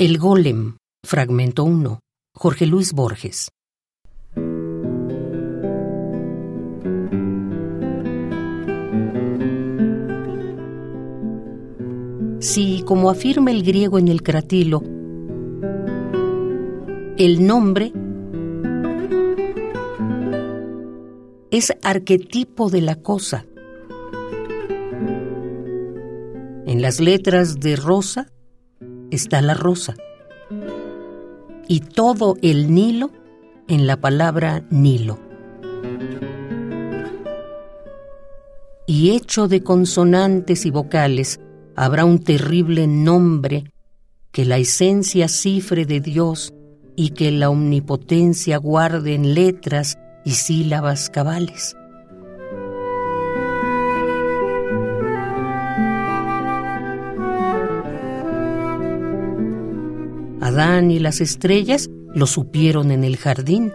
El Golem, fragmento 1, Jorge Luis Borges. Si, como afirma el griego en el cratilo, el nombre es arquetipo de la cosa. En las letras de rosa está la rosa. Y todo el Nilo en la palabra Nilo. Y hecho de consonantes y vocales, habrá un terrible nombre que la esencia cifre de Dios y que la omnipotencia guarde en letras y sílabas cabales. Adán y las estrellas lo supieron en el jardín.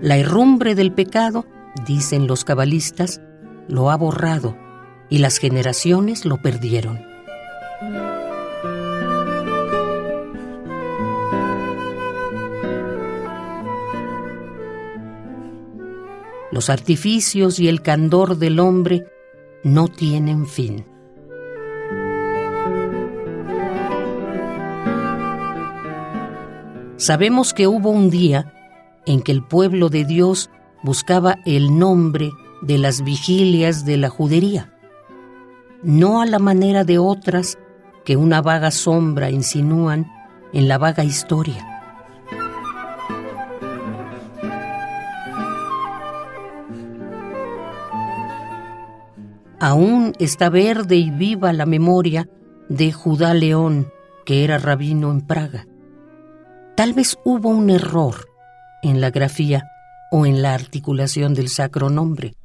La herrumbre del pecado, dicen los cabalistas, lo ha borrado y las generaciones lo perdieron. Los artificios y el candor del hombre no tienen fin. Sabemos que hubo un día en que el pueblo de Dios buscaba el nombre de las vigilias de la judería, no a la manera de otras que una vaga sombra insinúan en la vaga historia. Aún está verde y viva la memoria de Judá León, que era rabino en Praga. Tal vez hubo un error en la grafía o en la articulación del sacro nombre.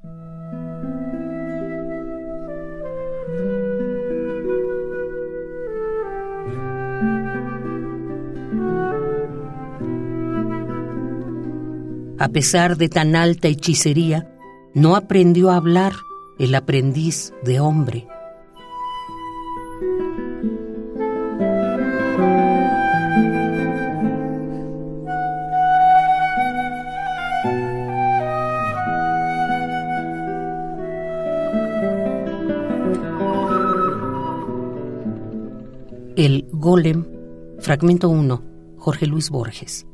A pesar de tan alta hechicería, no aprendió a hablar el aprendiz de hombre. El Golem, fragmento 1, Jorge Luis Borges.